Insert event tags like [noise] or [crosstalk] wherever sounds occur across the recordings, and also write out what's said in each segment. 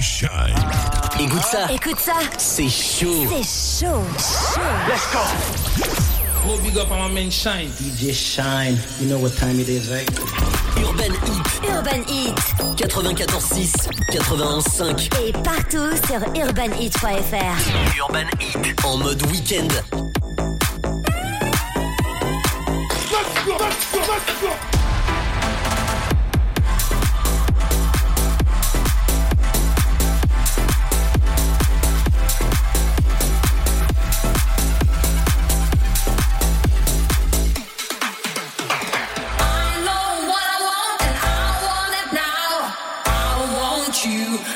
Shine. Écoute ça. Écoute ça. C'est chaud. C'est chaud. Chaud. Let's go. Go big up on my man Shine. DJ Shine, you know what time it is, right? Urban Heat. Urban Heat. 94.6, 91.5. Et partout sur urbanheat.fr. Urban Heat. En mode week-end. Let's go. Let's go. Let's go.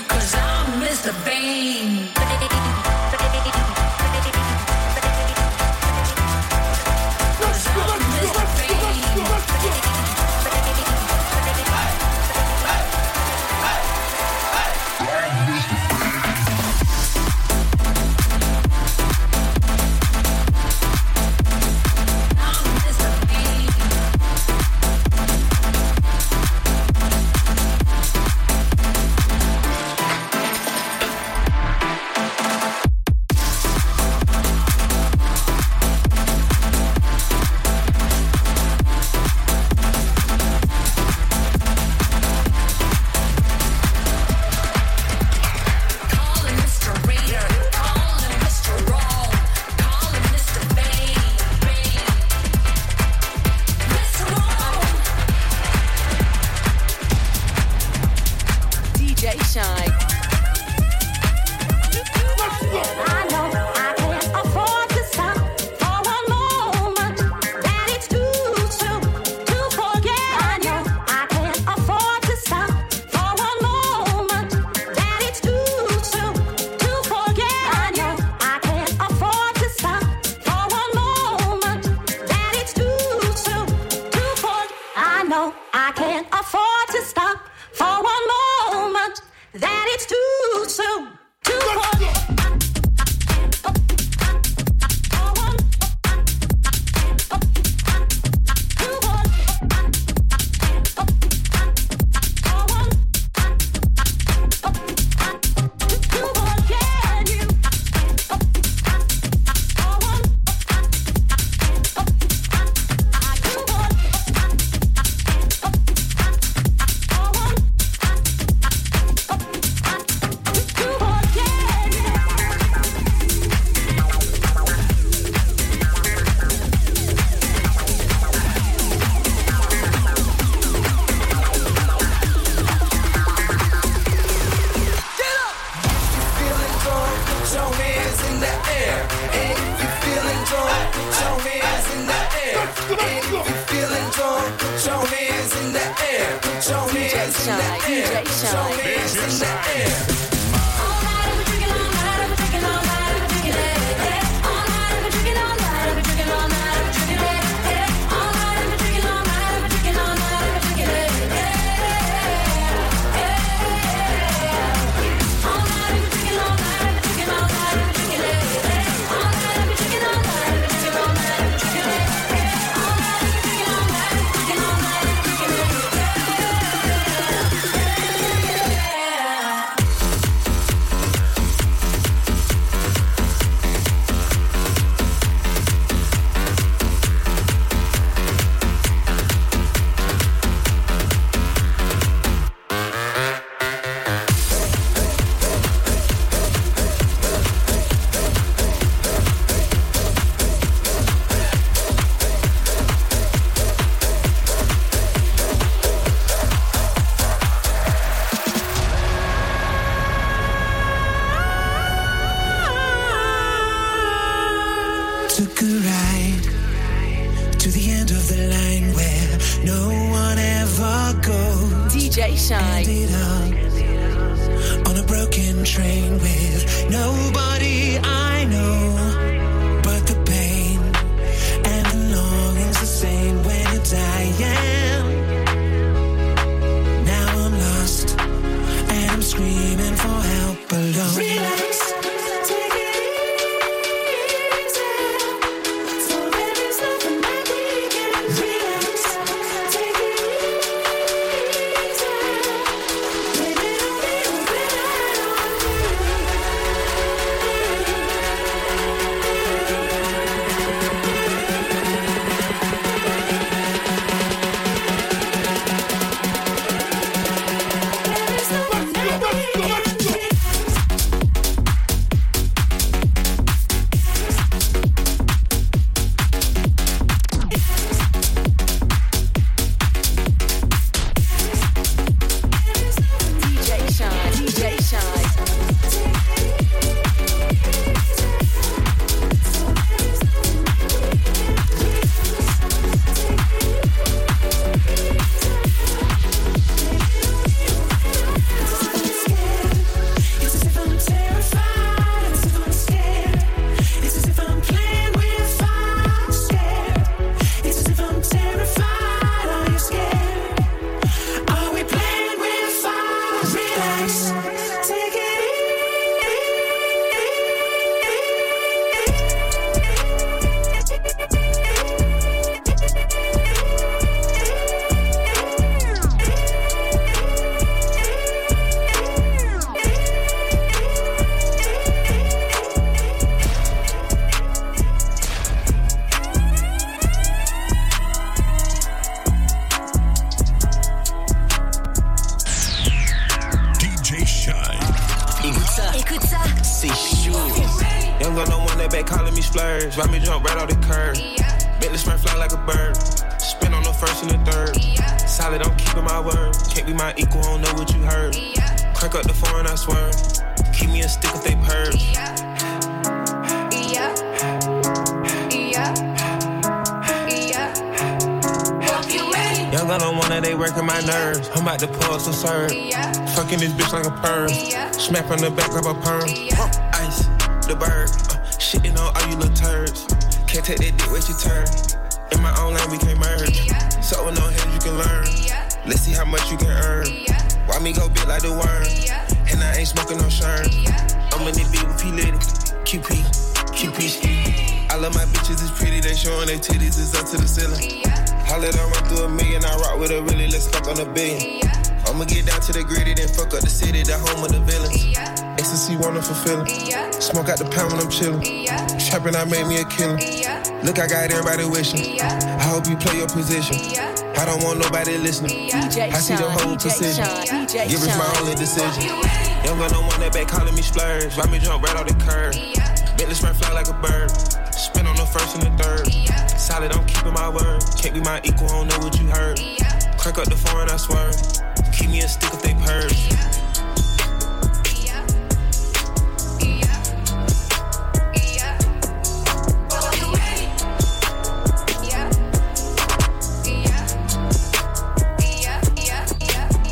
Cause I'm Mr. Bane. shine, let it shine. This bitch like a perm. Smack on the back, grab a perm. Ice, the bird. Uh, shitting on all you little turds. Can't take that dick, wait your turn. In my own lane, we can't merge. So with no hands, you can learn. Let's see how much you can earn. Why me go big like the worm? And I ain't smoking no shirt. I'm in the beat with P Litty. QP, QP. I love my bitches, it's pretty. They showing their titties, it's up to the ceiling. I let her run through a million, I rock with her really, let's fuck on a billion. I'ma get down to the gritty, then fuck up the city, the home of the villains. Ecstasy, wonderful feeling. Smoke out the pound when I'm chillin'. Trapping, I made me a killer. Look, I got everybody wishing. I hope you play your position. I don't want nobody listening. I see the whole precision. Give is my only decision. Young gun, no one that back calling me splurge. Ride me jump right off the curb. Bentley spring fly like a bird. Spin on the first and the third. Solid, I'm keeping my word. Can't be my equal, I don't know what you heard. Crank up the foreign, I swear. Keep me a stick if they purge.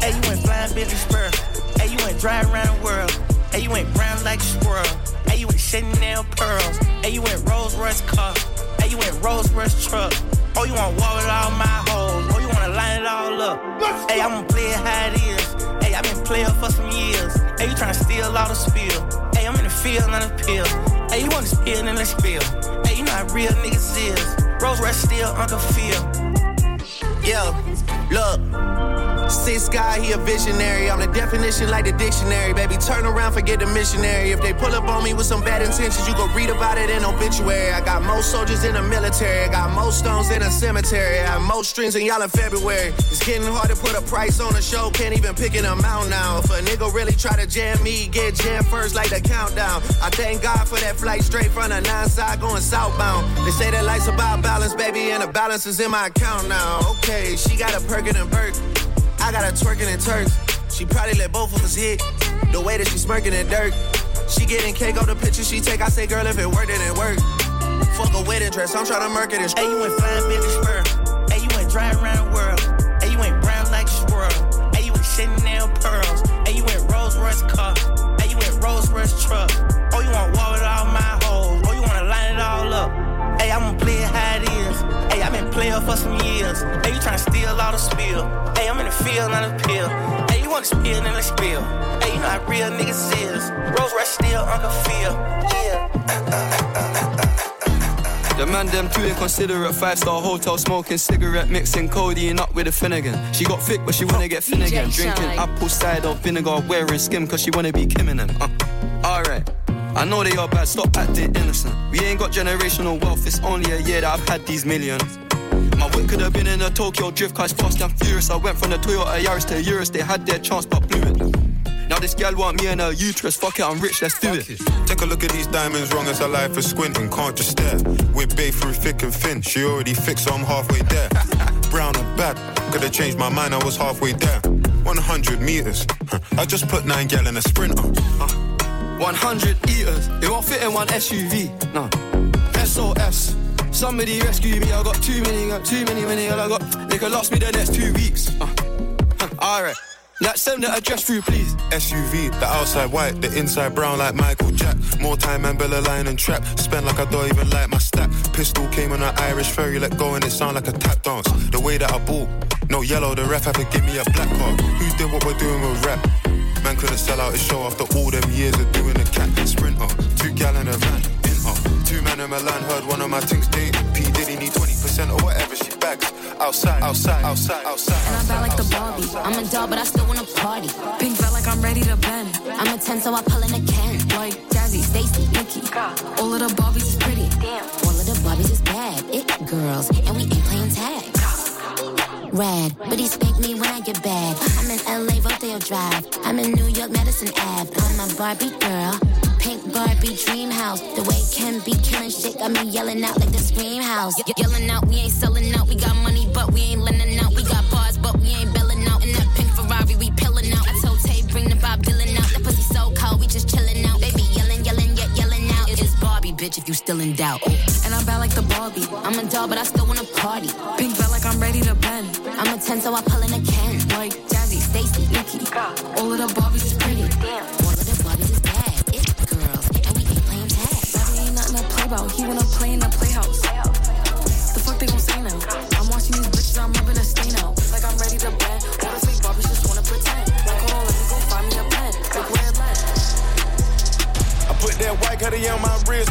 Hey, you went flying Billy Spur. Hey, you went driving around the world. Hey, you went brown like a squirrel. Hey, you went Chanel pearls. Hey, you went Rolls Royce car. Hey, you went Rolls Royce truck. Oh, you wanna walk with all my hoes. Oh, you wanna line it all up. Hey, I'm gonna play it how it is. Hey, I've been playing for some years. Hey, you tryna steal all the spill. Hey, I'm in the field, not a pill. Hey, you wanna spill, then let's spill. Hey, you how real niggas is. Rolls Royce still Uncle Phil. Yo, look. Six guy, he a visionary. I'm the definition like the dictionary. Baby, turn around, forget the missionary. If they pull up on me with some bad intentions, you go read about it in obituary. I got most soldiers in the military. I got most stones in a cemetery. I have most strings in y'all in February. It's getting hard to put a price on a show. Can't even pick an amount now. If a nigga really try to jam me, get jammed first like the countdown. I thank God for that flight straight from the nine side going southbound. They say that life's about balance, baby, and the balance is in my account now. Okay, she got a Perkin and Burke. I got her twerking and turks. She probably let both of us hit. The way that she smirking in dirt. She getting cake on the picture she take. I say, girl, if it worked, then it worked. Fuck a wedding dress. I'm trying to murk it Hey, you went flying Billy Spur. Hey, you went driving around the world. Hey, you went brown like a squirrel. Hey, you went Chanel pearls. Hey, you went Rolls Royce car. Hey, you went Rolls Royce truck. Some years. Hey, you tryna steal all the spill. Hey, I'm in the field, not a pill. Hey, you wanna spill, then let's spill. Hey, you know how real niggas is. Rolls Royce still Uncle Phil. Yeah. The man them too inconsiderate. Five star hotel smoking cigarette, mixing codeine up with a Finnegan. She got thick, but she wanna get Finnegan. Drinking apple cider vinegar, wearing skim, cause she wanna be Kim in them. Uh, Alright. I know they are bad, stop acting innocent. We ain't got generational wealth, it's only a year that I've had these millions. Could have been in a Tokyo drift car, it's fast and furious. I went from the Toyota Yaris to Urus, they had their chance but blew it. Now this gal want me and her uterus, fuck it, I'm rich, let's do it. Take a look at these diamonds, wrong as her life is squinting, can't just stare. We're bae through thick and thin, she already fixed, so I'm halfway there. [laughs] Brown and bad, could have changed my mind, I was halfway there. 100 meters, I just put nine gal in a sprinter. Uh, 100 eaters, it won't fit in one SUV. No. SOS. Somebody rescue me, I got too many, got too many, many, all I got. They could last me the next two weeks. Uh. Alright. Let's send the address through, please. SUV, the outside white, the inside brown like Michael Jack. More time and Bella line and trap. Spend like I don't even like my stack. Pistol came on an Irish ferry, let go and it sound like a tap dance. The way that I bought, no yellow, the ref had to give me a black card. Who did what we're doing with rap? Man couldn't sell out his show after all them years of doing a cat sprinter. Two gal in a van. Two men in Milan heard one of my things dating. P Diddy need 20% or whatever she bags. Outside, outside, outside, outside. And I'm bad like the Barbie. I'm a doll, but I still wanna party. Pink felt like I'm ready to bend. I'm a 10, so I pull in a can. Like Jazzy, Stacy, Nikki. All of the Barbies is pretty. Damn. All of the Barbies is bad. It girls, and we ain't playing tag. Rad, but he spank me when I get bad. I'm in LA, Rodeo Drive. I'm in New York, Madison Ave. I'm a Barbie girl. Pink Barbie dream house. The way Ken be killing shit got me yelling out like the scream house. Ye- yelling out, we ain't selling out. We got money, but we ain't lending out. We got bars, but we ain't belling bitch, if you still in doubt. And I'm bad like the Barbie. I'm a doll, but I still wanna party. Pink felt like I'm ready to bend. I'm a 10, so I pull in a can. Like Jazzy, Stacy, Nikki. All of the Barbies is pretty. All of the Barbies is bad. It girls, and we ain't playing tag. Baby ain't nothing to play about. He wanna play in the playhouse. The fuck they gon' say now? I'm watching these bitches, I'm rubbing a stain out. Like I'm ready to bend. All the fake Barbies just wanna pretend. Like, hold on, let me go find me a pen. Like, where? I put that white cutie on my wrist,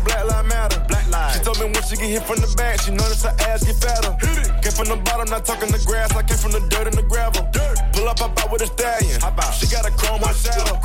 no black lie matter. Black lie. She told me when she get hit from the back, she notice her ass get fatter. Hit it. Came from the bottom, not talking the grass. I came from the dirt and the gravel. Dirt. Pull up, hop out with a stallion. Hop out. She got a chrome on shadow.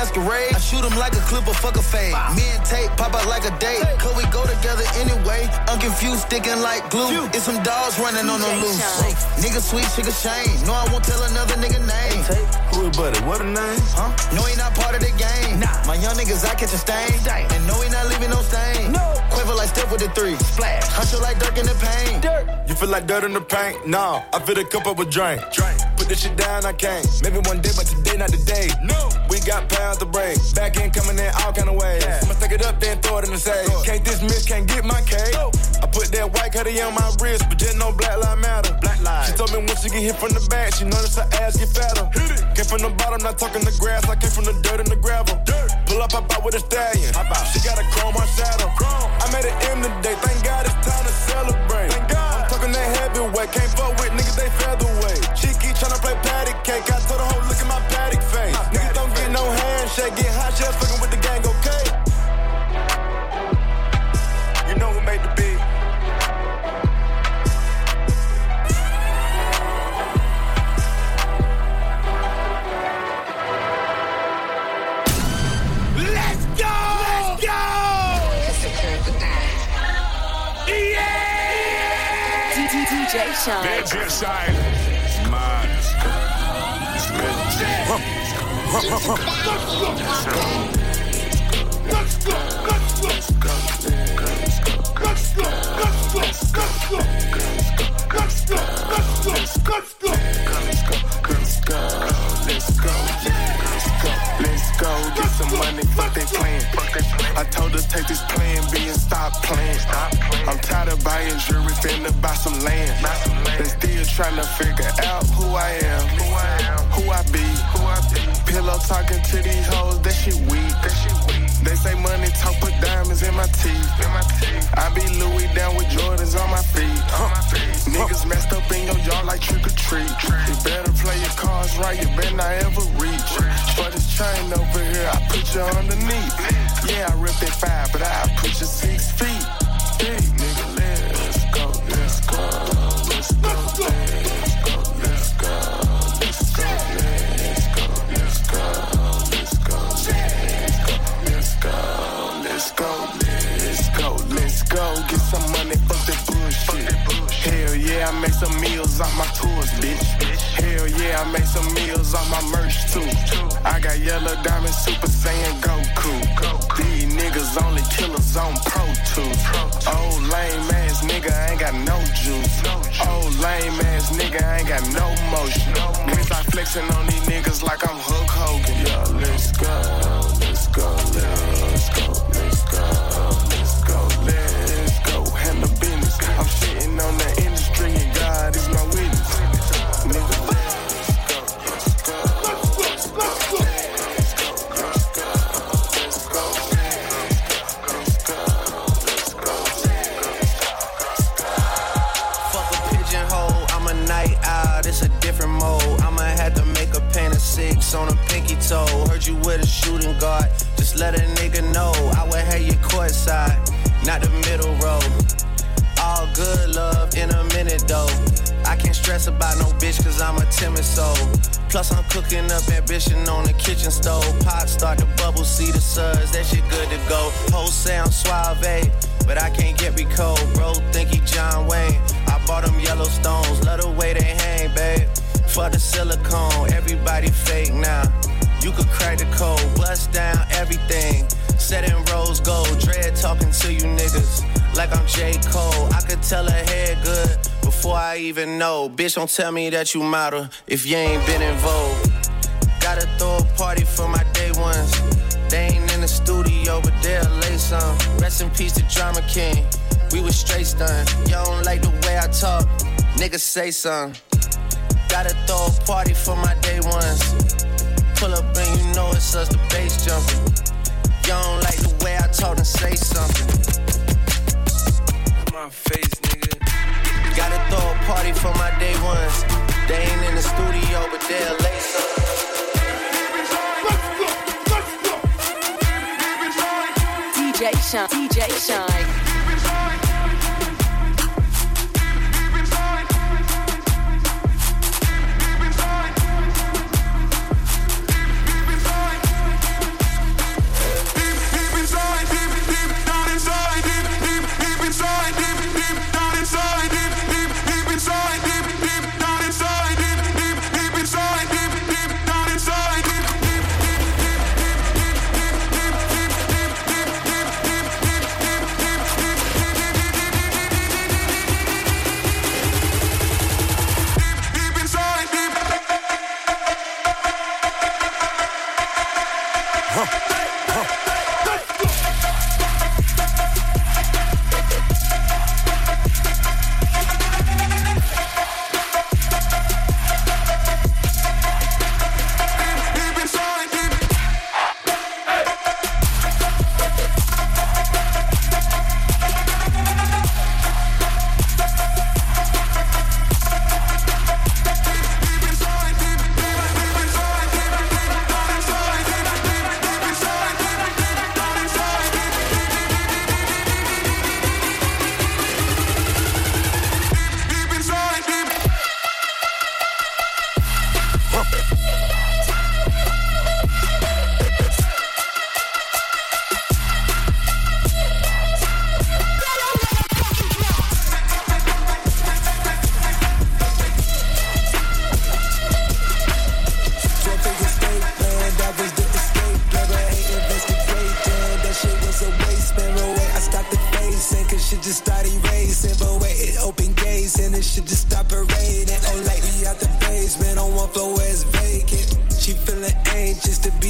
Masquerade. I shoot him like a clip of fuck a fade. Me and Tate pop out like a date. Cause we go together anyway. Unconfused, sticking like glue. It's some dogs running on the loose. Nigga sweet, sugar shame. No, I won't tell another nigga name. Hey, Who is buddy? What a name? Huh? No, he not part of the game. Nah. My young niggas, I catch a stain. And no, he not leaving no stain. No. Quiver like Steph with the three. Splash. Huncho like Dirk in the paint. Dirt. You feel like dirt in the paint? Nah, I fill the cup up with drink. Drink. Put this shit down, I can't. Maybe one day, but today not today. No. Got pounds to break. Back end coming in all kind of ways. Yeah. I'ma stack it up, then throw it in the safe. Can't dismiss, can't get my cake. No. I put that white cutie on my wrist, but just no black lie matter. Black lie. She told me once she get hit from the back, she noticed her ass get fatter. Hit it. Came from the bottom, not talking the grass. I came from the dirt and the gravel. Dirt. Pull up, hop out with a stallion. Hop out. She got a chrome on shadow. Chrome. I made an M today. Thank God it's time to celebrate. Thank God. I'm talking that heavyweight. Can't fuck with niggas, they featherweight. She DJ Shynn. DJ Shynn. Man. Let's go! Let's go! Let's go! Let's go! Let's go! Let's go! Let's go! Let's go! Let's go! Let's go! Let's they plan. I told her take this plan B and stop playing. I'm tired of buying jewelry, finna buy some land. They still trying to figure out who I am, who I be. Pillow talking to these hoes, that shit weak. They say money talk, put diamonds in my teeth. I be Louis down with Jordans on my feet. Yard like trick or treat. You better play your cards right, you better not ever reach. For this chain over here, I put you underneath. Yeah, I ripped that five, but I put you six feet. Hey, I make some meals off my tours, bitch. Hell yeah, I make some meals off my merch too. I got yellow diamond super saiyan Goku. These niggas only killers on Pro Tools. Old lame ass nigga ain't got no juice. Old lame ass nigga ain't got no motion. Niggas I flexing on these niggas like I'm Hulk stress about no bitch cause I'm a timid soul. Plus I'm cooking up ambition on the kitchen stove. Pot start to bubble, see the suds, that shit good to go. Whole sound suave, but I can't get me cold. Bro, think he John Wayne. I bought them Yellowstones, love the way they hang, babe. For the silicone, everybody fake now. You could crack the code, bust down everything. Set in rose gold, dread talking to you niggas like I'm J. Cole. I could tell her hair good before I even know. Bitch, don't tell me that you model if you ain't been in vogue. Gotta throw a party for my day ones. They ain't in the studio, but they'll lay some. Rest in peace to Drama King. We was straight stun. Y'all don't like the way I talk. Niggas say something. Gotta throw a party for my day ones. Pull up and you know it's us, the bass jumping. Y'all don't like the way I talk and say something. My face, nigga. Gotta throw a party for my day ones. They ain't in the studio, but they'll lay something. DJ Shynn, DJ Shynn.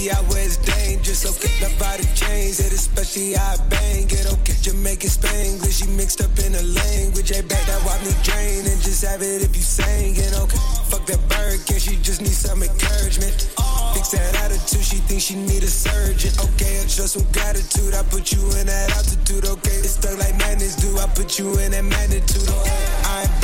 I was dangerous, okay. Love how the chains, it especially I bang it, oh, okay. Jamaican Spanglish, you mixed up in a language. Hey, back that wipe me drain and just have it if you sang it, okay. Fuck that burger, she just needs some encouragement. Fix that attitude, she thinks she need a surgeon. Okay, I trust some gratitude. I put you in that altitude, okay. It's stuck like madness, do I put you in that magnitude, okay? I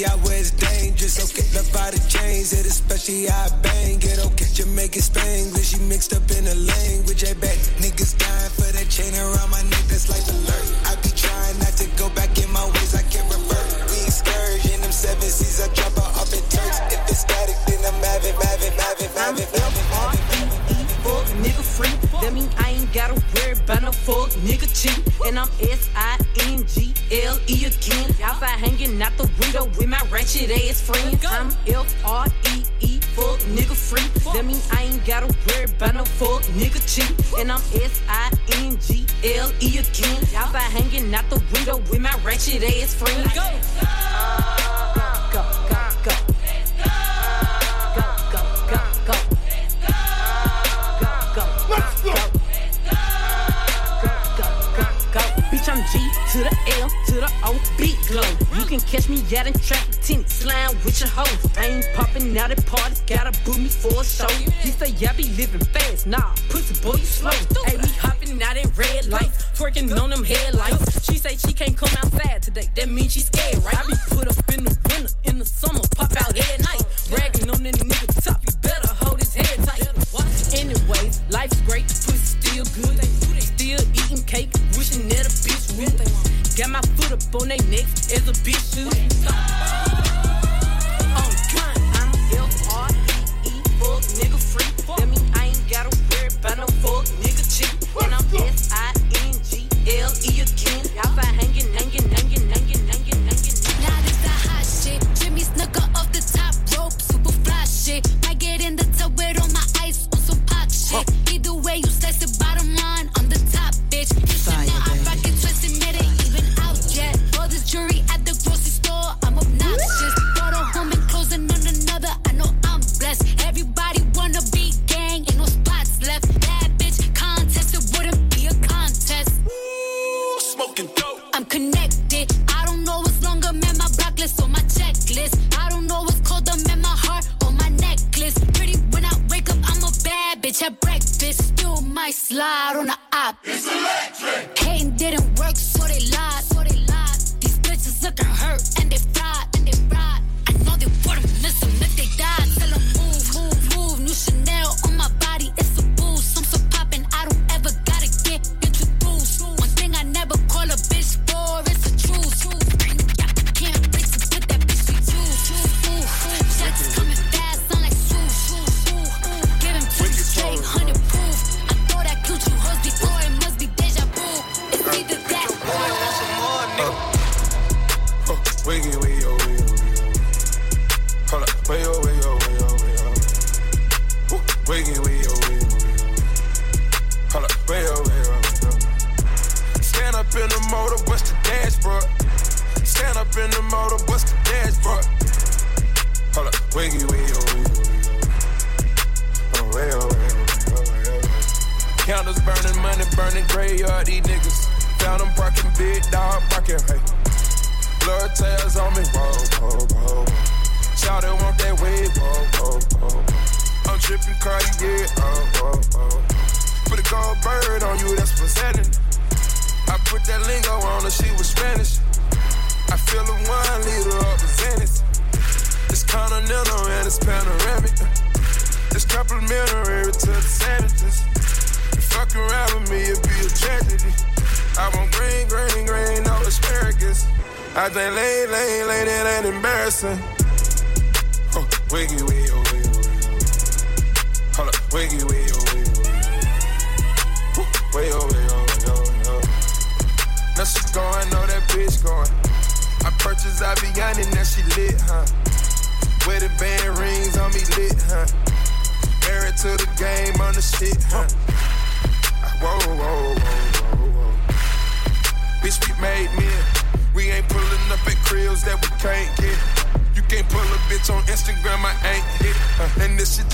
anxious to be out where it's dangerous. Okay, love by the chains, it especially I bang it. Okay, Jamaican Spanglish, she mixed up in the language. I bet niggas dying for that chain around my neck, that's like alert. I be trying not to go back in my ways, I can't revert. We excursion, them seven seas, I drop her off in Turks. If it's static, then I'm having, having, having, having, having, nigga free. That mean I ain't gotta worry about no fuck nigga cheat. And I'm S hanging out the window with my ratchet ass friends. I'm L R E E, fuck nigga free. That means I ain't gotta worry about no fuck nigga cheap. And I'm S I N G L E again. Outside hanging out the window with my wretched ass friends. Go, go, go, go. go. to the L to the O, beat glow can catch me out in traffic, tennis, slime with your hoes. I ain't popping out at parties, gotta boot me for a show. He say, yeah, be living fast, nah, pussy boy, you slow. Hey, we hopping out at red lights, twerking on them headlights. She say she can't come outside today, that means she scared, right? I be put up in the winter, in the summer, pop out at night. Got my foot up on they necks as a bitch should. Slide on the op. It's electric. Oh. Way, oh, way, oh, way, oh, way, oh. Woo. Wiggy, wiggy, oh, wiggy, oh, wiggy, oh. Hold up, way, oh, way, oh, way, oh. Stand up in the motor, bust the dashboard. Stand up in the motor, bust the dashboard. Hold up, oh, wiggy, oh, wiggy, oh. Oh, way, oh, way, oh, way, oh, way, oh, way. Candles burning, money burning, graveyard, these niggas. Found them barking, big dog barking, hey. Blood tails on me, whoa, whoa, whoa. Shout it, want that way, whoa, whoa, whoa. I'm tripping Cartier, oh, whoa, whoa. Put a gold bird on you, that's presenting. I put that lingo on her, she was Spanish. I feel a one liter represented. It's continental and it's panoramic. It's complimentary to the sandwiches. You fuck around with me, it'd be a tragedy. I want green, green, green, no asparagus. I think lane, lane, lane, it ain't embarrassing. Wiggy, wiggy, oh, wiggy, wiggy. Hold up, wiggy, wiggy, oh, wiggy, wiggy. Woo, Way, oh, way, oh, way, oh, oh. Now she going, know that bitch going. I purchased Aviani, now she lit, huh? Where the band rings on me lit, huh? Married to the game on the shit, huh? Whoa, whoa, whoa, whoa, whoa. Bitch, we made men. We ain't pulling up at cribs that we can't get. Can't pull a bitch on Instagram, I ain't hit. Uh, and this shit